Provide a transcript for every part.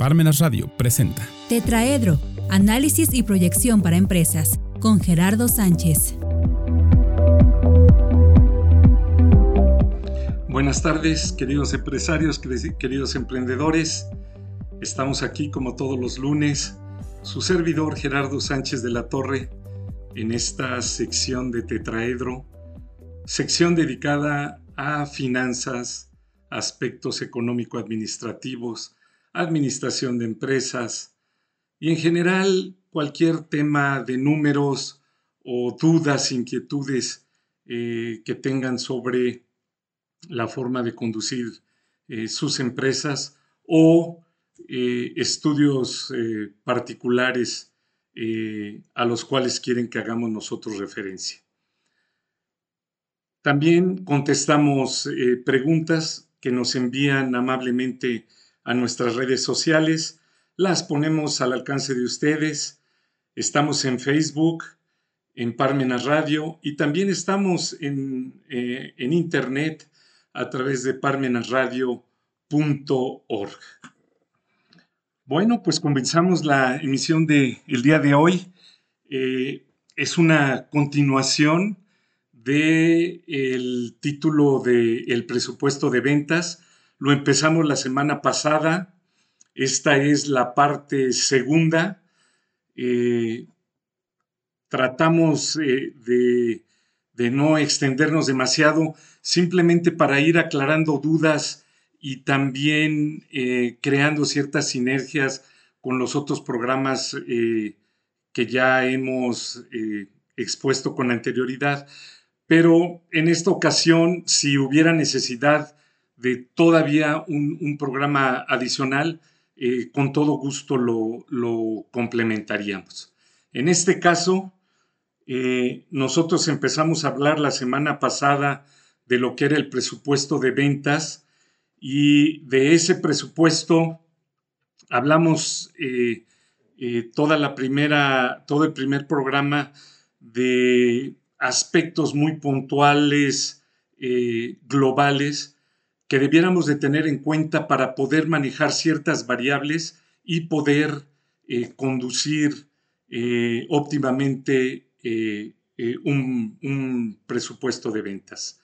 Parmenas Radio presenta Tetraedro, análisis y proyección para empresas, con Gerardo Sánchez. Buenas tardes, queridos empresarios, queridos emprendedores. Estamos aquí como todos los lunes, su servidor Gerardo Sánchez de la Torre, en esta sección de Tetraedro, sección dedicada a finanzas, aspectos económico-administrativos, administración de empresas y en general cualquier tema de números o dudas, inquietudes eh, que tengan sobre la forma de conducir eh, sus empresas o eh, estudios particulares a los cuales quieren que hagamos nosotros referencia. También contestamos preguntas que nos envían amablemente a nuestras redes sociales. Las ponemos al alcance de ustedes. Estamos en Facebook, en Parmenas Radio y también estamos en, eh, en Internet a través de parmenasradio.org. Bueno, pues comenzamos la emisión del el día de hoy. Eh, es una continuación del el título del presupuesto de ventas lo empezamos la semana pasada. Esta es la parte segunda. Eh, tratamos eh, de, no extendernos demasiado, simplemente para ir aclarando dudas y también eh, creando ciertas sinergias con los otros programas que ya hemos expuesto con anterioridad. Pero en esta ocasión, si hubiera necesidad de todavía un, programa adicional, eh, con todo gusto lo, complementaríamos. En este caso, eh, nosotros empezamos a hablar la semana pasada de lo que era el presupuesto de ventas y de ese presupuesto hablamos eh, toda la primera, todo el primer programa de aspectos muy puntuales, globales, que debiéramos de tener en cuenta para poder manejar ciertas variables y poder eh, conducir eh, óptimamente eh, un, presupuesto de ventas.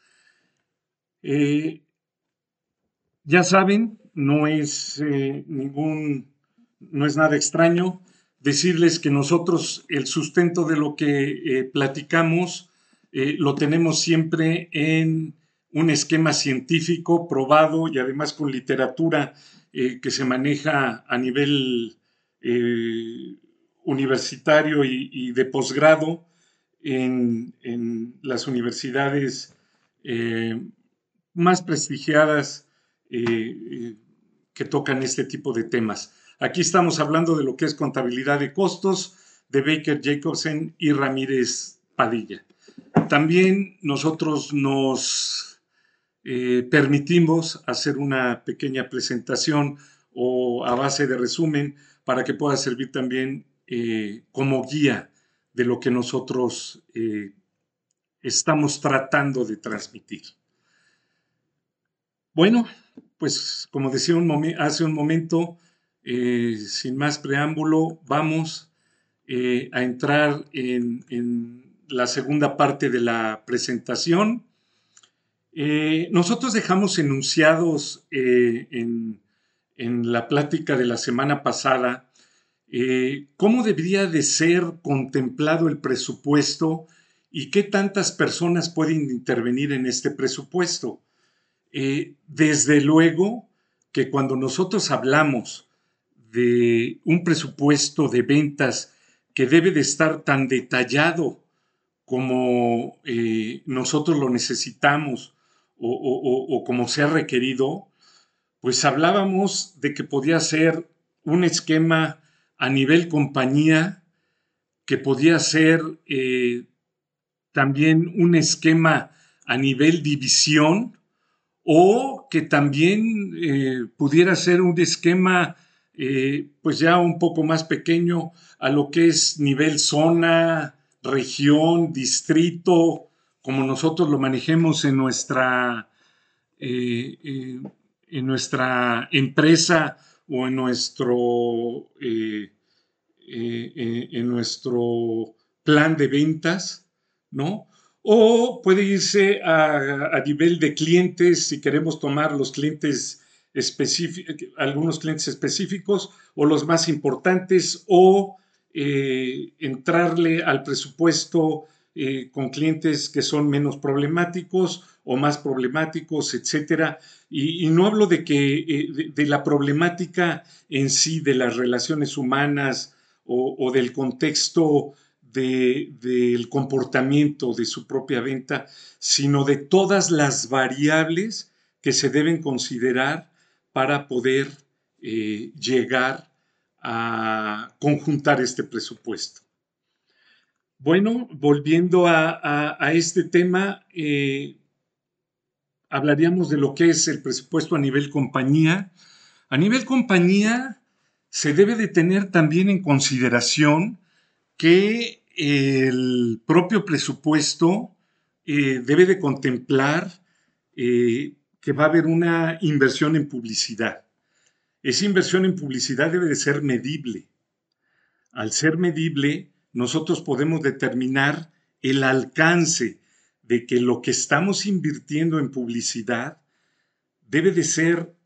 ya saben, no es ningún, no es nada extraño decirles que nosotros el sustento de lo que platicamos lo tenemos siempre en un esquema científico probado y además con literatura eh, que se maneja a nivel eh, universitario y, de posgrado en, las universidades eh, más prestigiadas que tocan este tipo de temas. Aquí estamos hablando de lo que es contabilidad de costos de Baker Jacobsen y Ramírez Padilla. También nosotros nos eh, permitimos hacer una pequeña presentación o a base de resumen para que pueda servir también eh, como guía de lo que nosotros eh, estamos tratando de transmitir. Bueno, pues como decía hace un momento, sin más preámbulo, vamos a entrar en la segunda parte de la presentación eh, nosotros dejamos enunciados eh, en, la plática de la semana pasada eh, cómo debería de ser contemplado el presupuesto y qué tantas personas pueden intervenir en este presupuesto. desde luego que cuando nosotros hablamos de un presupuesto de ventas que debe de estar tan detallado como nosotros lo necesitamos, o, como se ha requerido, pues hablábamos de que podía ser un esquema a nivel compañía, que podía ser eh, también un esquema a nivel división, o que también eh, pudiera ser un esquema eh, pues ya un poco más pequeño a lo que es nivel zona, región, distrito, como nosotros lo manejemos en nuestra, eh, eh, en nuestra empresa o en nuestro, eh, en nuestro plan de ventas, ¿no? O puede irse a, nivel de clientes, si queremos tomar los clientes algunos clientes específicos o los más importantes, o entrarle al presupuesto eh, con clientes que son menos problemáticos o más problemáticos, etcétera. Y, no hablo de que eh, de, la problemática en sí de las relaciones humanas o, del contexto del comportamiento de su propia venta, sino de todas las variables que se deben considerar para poder llegar a conjuntar este presupuesto. Bueno, volviendo a, este tema, eh, hablaríamos de lo que es el presupuesto a nivel compañía. A nivel compañía se debe de tener también en consideración que el propio presupuesto eh, debe de contemplar eh, que va a haber una inversión en publicidad. Esa inversión en publicidad debe de ser medible. Al ser medible, nosotros podemos determinar el alcance de que lo que estamos invirtiendo en publicidad debe de ser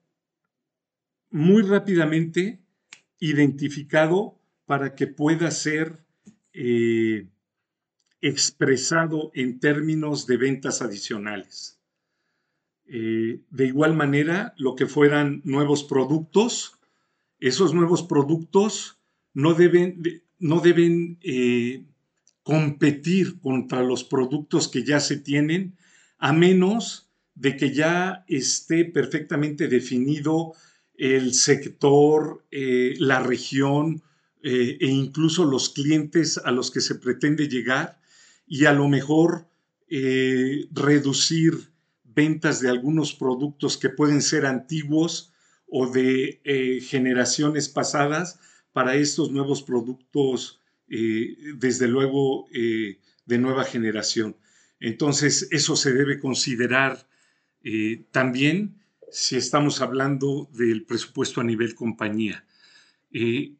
muy rápidamente identificado para que pueda ser eh, expresado en términos de ventas adicionales. Eh, de igual manera, lo que fueran nuevos productos, esos nuevos productos no deben, no deben eh, competir contra los productos que ya se tienen, a menos de que ya esté perfectamente definido el sector, eh, la región e incluso los clientes a los que se pretende llegar y a lo mejor reducir ventas de algunos productos que pueden ser antiguos o de eh, generaciones pasadas para estos nuevos productos, eh, desde luego, eh, de nueva generación. Entonces, eso se debe considerar también si estamos hablando del presupuesto a nivel compañía.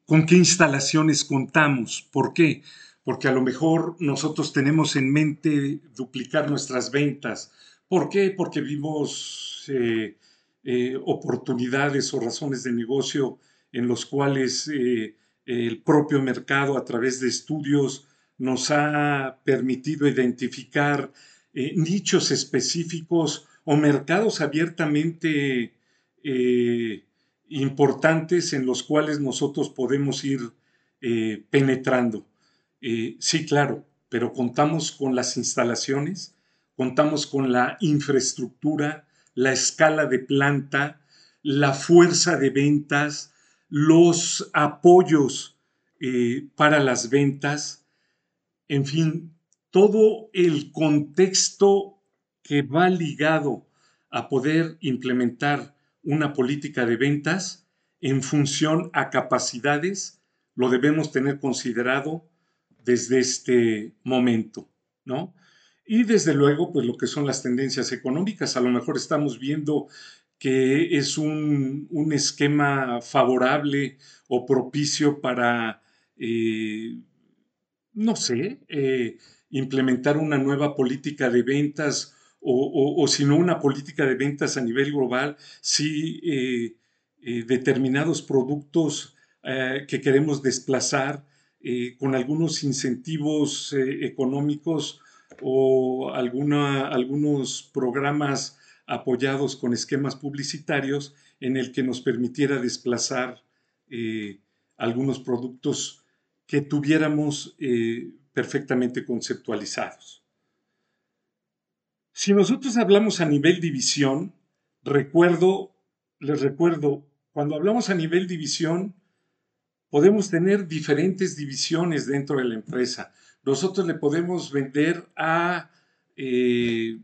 ¿Con qué instalaciones contamos? ¿Por qué? Porque a lo mejor nosotros tenemos en mente duplicar nuestras ventas ¿Por qué? Porque vimos eh, eh, oportunidades o razones de negocio en los cuales eh, el propio mercado a través de estudios nos ha permitido identificar nichos específicos o mercados abiertamente importantes en los cuales nosotros podemos ir penetrando. sí, claro, pero contamos con las instalaciones, contamos con la infraestructura, la escala de planta, la fuerza de ventas, los apoyos eh, para las ventas, en fin, todo el contexto que va ligado a poder implementar una política de ventas en función a capacidades, lo debemos tener considerado desde este momento, ¿no? Y desde luego, pues lo que son las tendencias económicas. A lo mejor estamos viendo que es un, esquema favorable o propicio para, eh, no sé, eh, implementar una nueva política de ventas o, si no una política de ventas a nivel global, si eh, determinados productos que queremos desplazar con algunos incentivos económicos o alguna, algunos programas apoyados con esquemas publicitarios en el que nos permitiera desplazar eh, algunos productos que tuviéramos eh, perfectamente conceptualizados. Si nosotros hablamos a nivel división, recuerdo, les recuerdo, cuando hablamos a nivel división, podemos tener diferentes divisiones dentro de la empresa nosotros le podemos vender a, eh,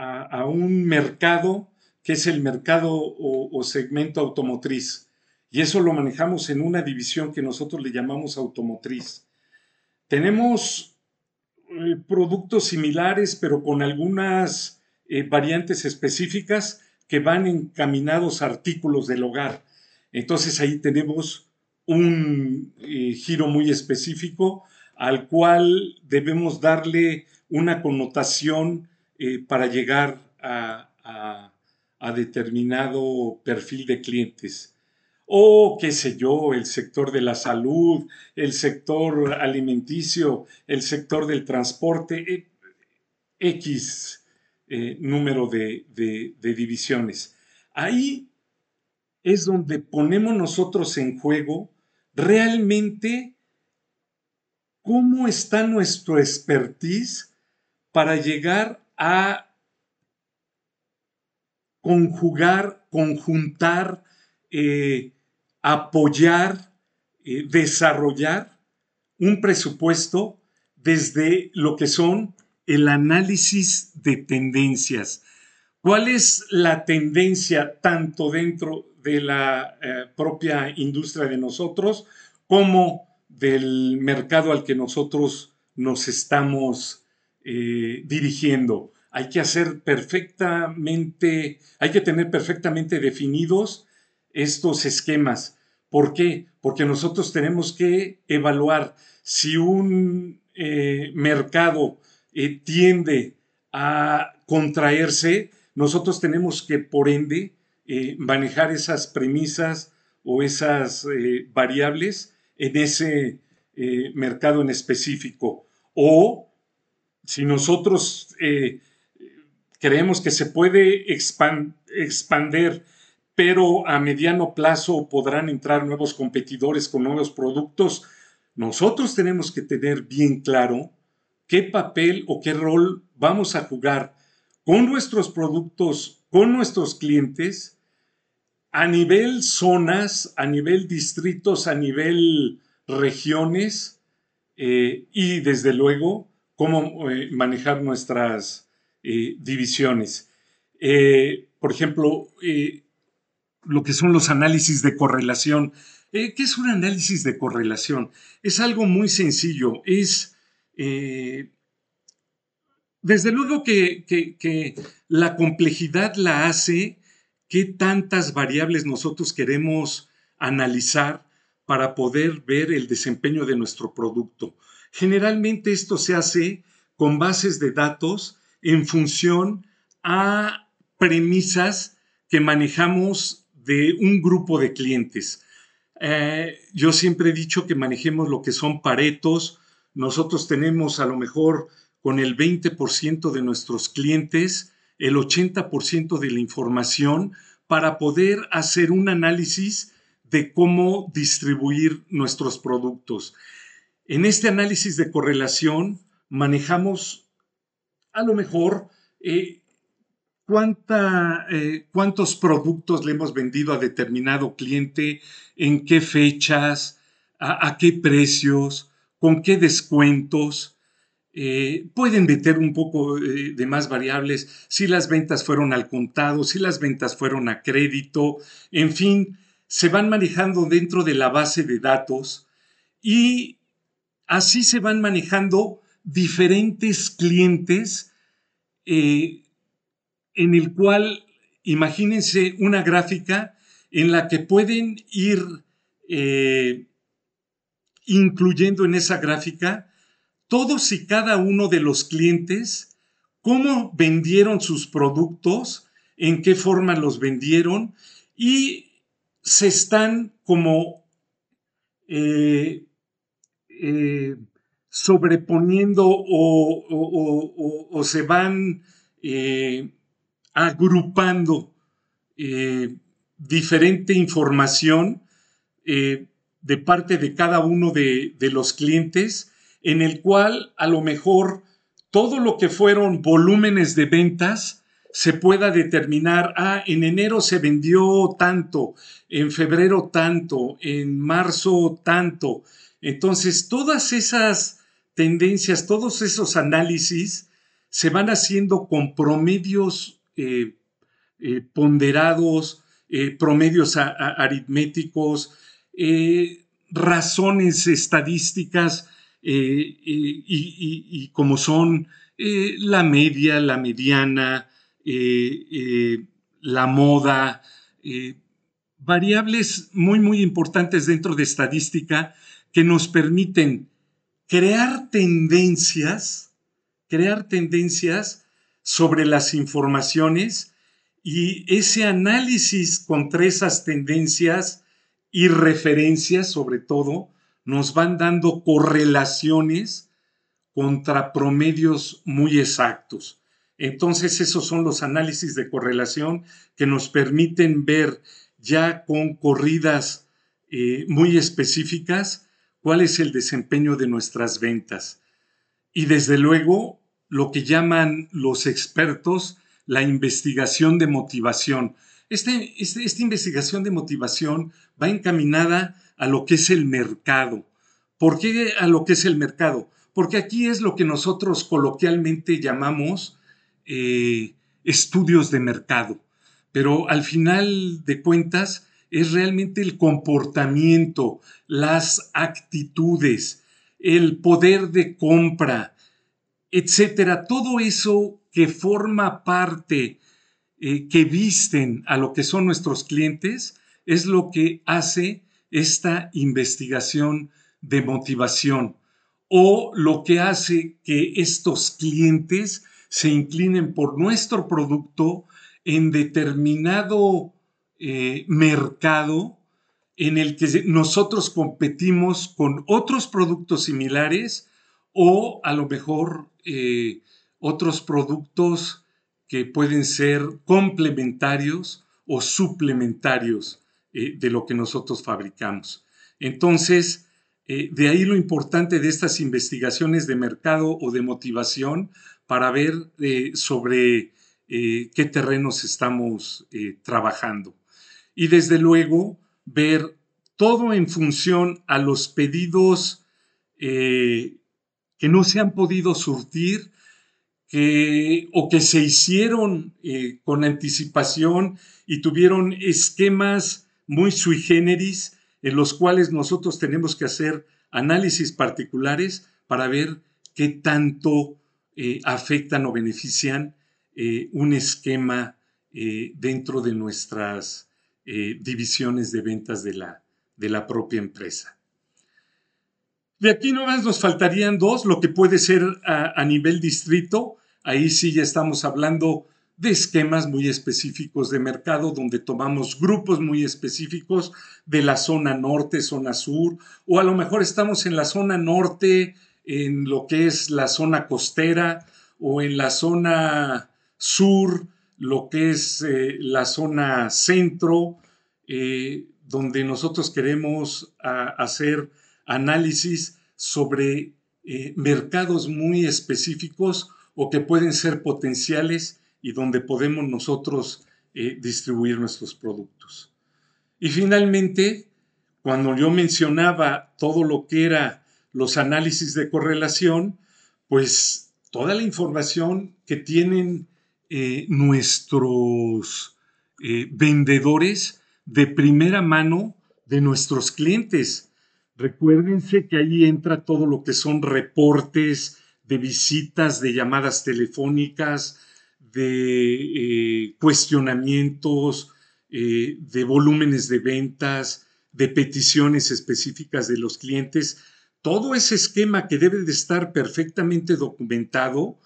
a, un mercado que es el mercado o, segmento automotriz. Y eso lo manejamos en una división que nosotros le llamamos automotriz. Tenemos eh, productos similares, pero con algunas eh, variantes específicas que van encaminados a artículos del hogar. Entonces ahí tenemos un eh, giro muy específico al cual debemos darle una connotación eh, para llegar a, determinado perfil de clientes. O, qué sé yo, el sector de la salud, el sector alimenticio, el sector del transporte, eh, X número de divisiones. Ahí es donde ponemos nosotros en juego realmente cómo está nuestro expertise para llegar a conjugar, conjuntar, eh, apoyar, eh, desarrollar un presupuesto desde lo que son el análisis de tendencias. ¿Cuál es la tendencia tanto dentro de la eh, propia industria de nosotros como del mercado al que nosotros nos estamos eh, dirigiendo. Hay que hacer perfectamente, hay que tener perfectamente definidos estos esquemas. ¿Por qué? Porque nosotros tenemos que evaluar si un eh, mercado tiende a contraerse, nosotros tenemos que, por ende, eh, manejar esas premisas o esas eh, variables en ese eh, mercado en específico. O si nosotros creemos que se puede expandir, pero a mediano plazo podrán entrar nuevos competidores con nuevos productos, nosotros tenemos que tener bien claro qué papel o qué rol vamos a jugar con nuestros productos, con nuestros clientes a nivel zonas, a nivel distritos, a nivel regiones eh, y desde luego cómo eh, manejar nuestras eh, divisiones. por ejemplo, lo que son los análisis de correlación. ¿Qué es un análisis de correlación? Es algo muy sencillo. Es, desde luego que la complejidad la hace qué tantas variables nosotros queremos analizar para poder ver el desempeño de nuestro producto. Generalmente esto se hace con bases de datos en función a premisas que manejamos de un grupo de clientes. Eh, yo siempre he dicho que manejemos lo que son paretos. Nosotros tenemos a lo mejor con el 20% de nuestros clientes el 80% de la información para poder hacer un análisis de cómo distribuir nuestros productos. En este análisis de correlación manejamos a lo mejor eh, eh, cuántos productos le hemos vendido a determinado cliente, en qué fechas, a qué precios, con qué descuentos. Eh, pueden meter un poco de más variables si las ventas fueron al contado, si las ventas fueron a crédito, en fin, se van manejando dentro de la base de datos y así se van manejando diferentes clientes eh, en el cual imagínense una gráfica en la que pueden ir incluyendo en esa gráfica todos y cada uno de los clientes, cómo vendieron sus productos, en qué forma los vendieron y se están como eh, eh, sobreponiendo o, se van eh, agrupando diferente información de parte de cada uno de los clientes en el cual a lo mejor todo lo que fueron volúmenes de ventas se pueda determinar, ah, en enero se vendió tanto, en febrero tanto, en marzo tanto. Entonces, todas esas tendencias, todos esos análisis se van haciendo con promedios eh, eh, ponderados, eh, promedios aritméticos, razones estadísticas eh, y, como son la media, la mediana, la moda, variables muy, muy importantes dentro de estadística que nos permiten crear tendencias, crear tendencias sobre las informaciones y ese análisis contra esas tendencias y referencias, sobre todo, nos van dando correlaciones contra promedios muy exactos. Entonces, esos son los análisis de correlación que nos permiten ver ya con corridas eh, muy específicas cuál es el desempeño de nuestras ventas. Y desde luego, lo que llaman los expertos la investigación de motivación. Este, este, esta investigación de motivación va encaminada a lo que es el mercado. ¿Por qué a lo que es el mercado? Porque aquí es lo que nosotros coloquialmente llamamos eh, estudios de mercado. Pero al final de cuentas es realmente el comportamiento, las actitudes, el poder de compra, etcétera. Todo eso que forma parte, eh, que visten a lo que son nuestros clientes, es lo que hace esta investigación de motivación o lo que hace que estos clientes se inclinen por nuestro producto en determinado eh, mercado en el que nosotros competimos con otros productos similares o a lo mejor eh, otros productos que pueden ser complementarios o suplementarios eh, de lo que nosotros fabricamos. Entonces, de ahí lo importante de estas investigaciones de mercado o de motivación para ver sobre qué terrenos estamos trabajando. Y desde luego, ver todo en función a los pedidos que no se han podido surtir o que se hicieron eh, con anticipación y tuvieron esquemas muy sui generis en los cuales nosotros tenemos que hacer análisis particulares para ver qué tanto eh, afectan o benefician eh, un esquema dentro de nuestras divisiones de ventas de la, de la propia empresa. De aquí nomás nos faltarían dos, lo que puede ser a nivel distrito, Ahí sí ya estamos hablando de esquemas muy específicos de mercado, donde tomamos grupos muy específicos de la zona norte, zona sur, o a lo mejor estamos en la zona norte, en lo que es la zona costera, o en la zona sur, lo que es eh, la zona centro, eh, donde nosotros queremos hacer análisis sobre eh, mercados muy específicos o que pueden ser potenciales y donde podemos nosotros distribuir nuestros productos. Y finalmente, cuando yo mencionaba todo lo que era los análisis de correlación, pues toda la información que tienen eh, nuestros eh, vendedores de primera mano de nuestros clientes. Recuérdense que ahí entra todo lo que son reportes, de visitas, de llamadas telefónicas, de eh, cuestionamientos, de volúmenes de ventas, de peticiones específicas de los clientes. Todo ese esquema que debe de estar perfectamente documentado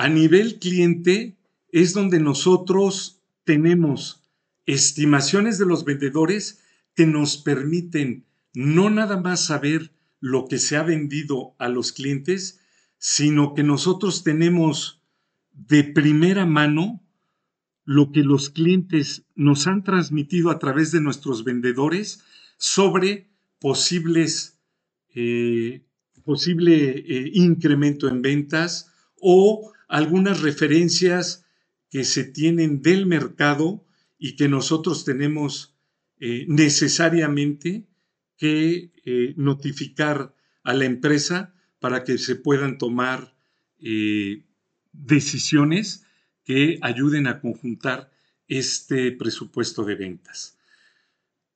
a nivel cliente es donde nosotros tenemos estimaciones de los vendedores que nos permiten no nada más saber lo que se ha vendido a los clientes, sino que nosotros tenemos de primera mano lo que los clientes nos han transmitido a través de nuestros vendedores sobre posibles eh, posible eh, incremento en ventas o algunas referencias que se tienen del mercado y que nosotros tenemos eh, necesariamente que notificar a la empresa para que se puedan tomar eh, decisiones que ayuden a conjuntar este presupuesto de ventas.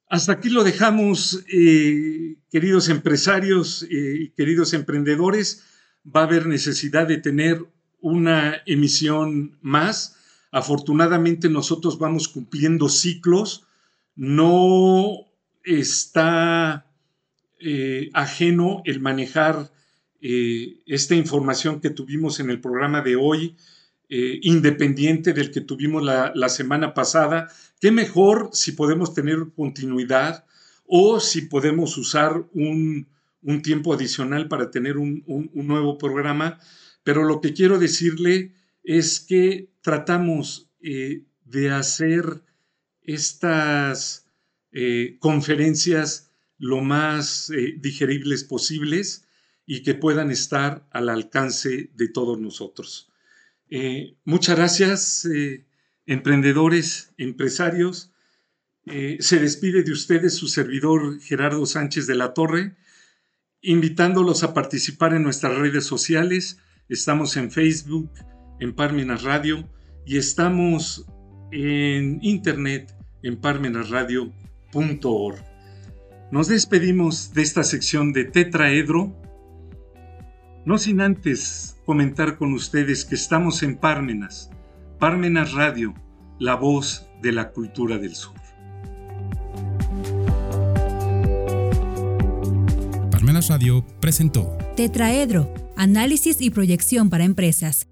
Hasta aquí lo dejamos, eh, queridos empresarios eh, y queridos emprendedores. Va a haber necesidad de tener una emisión más. Afortunadamente nosotros vamos cumpliendo ciclos no está eh, ajeno el manejar eh, esta información que tuvimos en el programa de hoy, eh, independiente del que tuvimos la, semana pasada. Qué mejor si podemos tener continuidad o si podemos usar un, tiempo adicional para tener un, nuevo programa. Pero lo que quiero decirle es que tratamos de hacer estas eh, conferencias lo más eh, digeribles posibles y que puedan estar al alcance de todos nosotros. Eh, muchas gracias, emprendedores, empresarios. se despide de ustedes su servidor Gerardo Sánchez de la Torre, invitándolos a participar en nuestras redes sociales. Estamos en Facebook, en Parmenas Radio y estamos en internet en parmenasradio.org. Nos despedimos de esta sección de Tetraedro, no sin antes comentar con ustedes que estamos en Parmenas, Parmenas Radio, la voz de la cultura del sur. Parmenas Radio presentó. Tetraedro, análisis y proyección para empresas